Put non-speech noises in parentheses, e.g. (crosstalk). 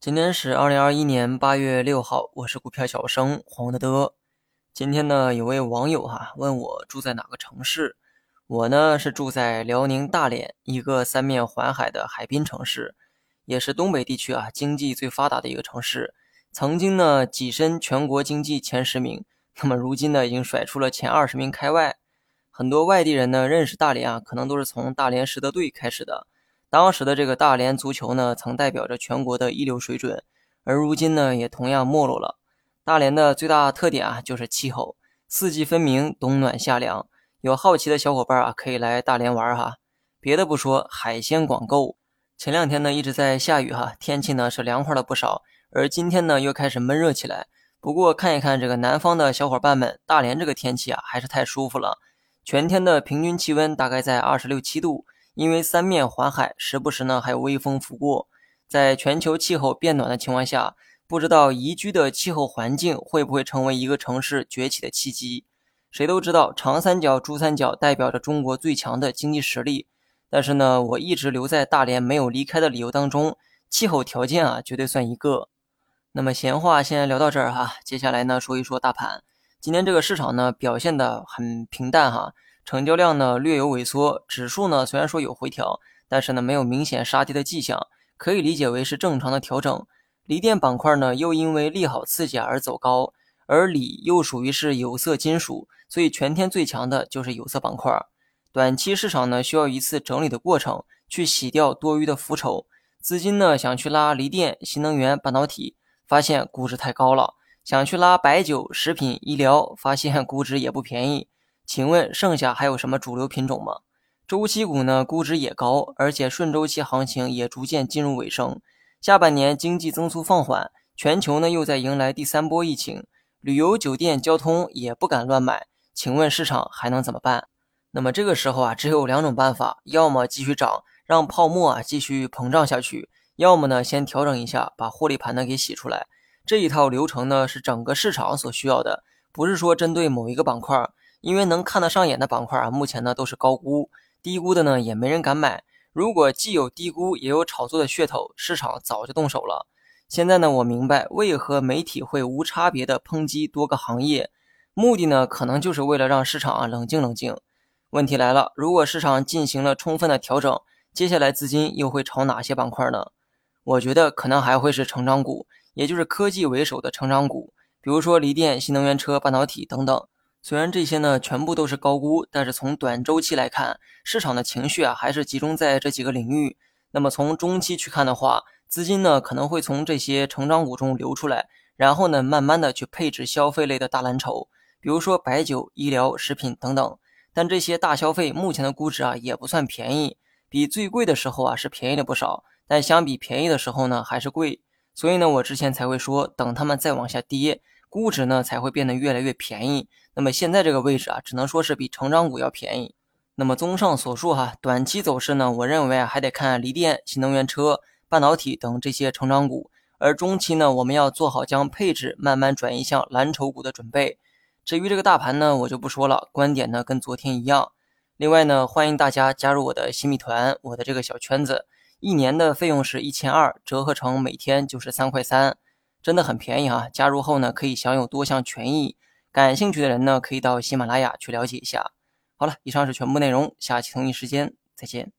今天是二零二一年八月六号，我是股票小生黄德德。今天呢，有位网友哈问我住在哪个城市，我呢是住在辽宁大连，一个三面环海的海滨城市，也是东北地区啊经济最发达的一个城市。曾经呢跻身全国经济前十名，那么如今呢已经甩出了前二十名开外。很多外地人呢认识大连啊，可能都是从大连实德队开始的。当时的这个大连足球呢，曾代表着全国的一流水准，而如今呢也同样没落了。大连的最大特点啊就是气候，四季分明，冬暖夏凉。有好奇的小伙伴啊可以来大连玩哈。别的不说，海鲜广购。前两天呢一直在下雨哈，天气呢是凉快了不少。而今天呢，又开始闷热起来。不过看一看这个南方的小伙伴们，大连这个天气啊，还是太舒服了。全天的平均气温大概在二十六七度，因为三面环海，时不时呢还有微风拂过。在全球气候变暖的情况下，不知道宜居的气候环境会不会成为一个城市崛起的契机？谁都知道长三角、珠三角代表着中国最强的经济实力，但是呢，我一直留在大连没有离开的理由当中，气候条件啊，绝对算一个。那么闲话先聊到这儿哈，接下来呢说一说大盘。今天这个市场呢表现的很平淡哈，成交量呢略有萎缩，指数呢虽然说有回调，但是呢没有明显杀跌的迹象，可以理解为是正常的调整。锂电板块呢又因为利好刺激而走高，而锂又属于是有色金属，所以全天最强的就是有色板块。短期市场呢需要一次整理的过程，去洗掉多余的浮筹，资金呢想去拉锂电、新能源、半导体。发现估值太高了，想去拉白酒、食品、医疗，发现 (laughs) 估值也不便宜。请问剩下还有什么主流品种吗？周期股呢？估值也高，而且顺周期行情也逐渐进入尾声。下半年经济增速放缓，全球呢又在迎来第三波疫情，旅游、酒店、交通也不敢乱买。请问市场还能怎么办？那么这个时候啊，只有两种办法：要么继续涨，让泡沫啊继续膨胀下去。要么呢，先调整一下，把获利盘呢给洗出来。这一套流程呢，是整个市场所需要的，不是说针对某一个板块。因为能看得上眼的板块啊，目前呢都是高估，低估的呢也没人敢买。如果既有低估，也有炒作的噱头，市场早就动手了。现在呢，我明白为何媒体会无差别的抨击多个行业，目的呢，可能就是为了让市场啊冷静冷静。问题来了，如果市场进行了充分的调整，接下来资金又会炒哪些板块呢？我觉得可能还会是成长股，也就是科技为首的成长股，比如说锂电、新能源车、半导体等等。虽然这些呢全部都是高估，但是从短周期来看，市场的情绪啊还是集中在这几个领域。那么从中期去看的话，资金呢可能会从这些成长股中流出来，然后呢慢慢的去配置消费类的大蓝筹，比如说白酒、医疗、食品等等。但这些大消费目前的估值啊也不算便宜，比最贵的时候啊是便宜了不少。但相比便宜的时候呢，还是贵，所以呢，我之前才会说，等他们再往下跌，估值呢才会变得越来越便宜。那么现在这个位置啊，只能说是比成长股要便宜。那么综上所述哈，短期走势呢，我认为啊，还得看锂电、新能源车、半导体等这些成长股，而中期呢，我们要做好将配置慢慢转移向蓝筹股的准备。至于这个大盘呢，我就不说了，观点呢跟昨天一样。另外呢，欢迎大家加入我的新米团，我的这个小圈子。一年的费用是一千二，折合成每天就是三块三，真的很便宜啊！加入后呢，可以享有多项权益。感兴趣的人呢，可以到喜马拉雅去了解一下。好了，以上是全部内容，下期同一时间再见。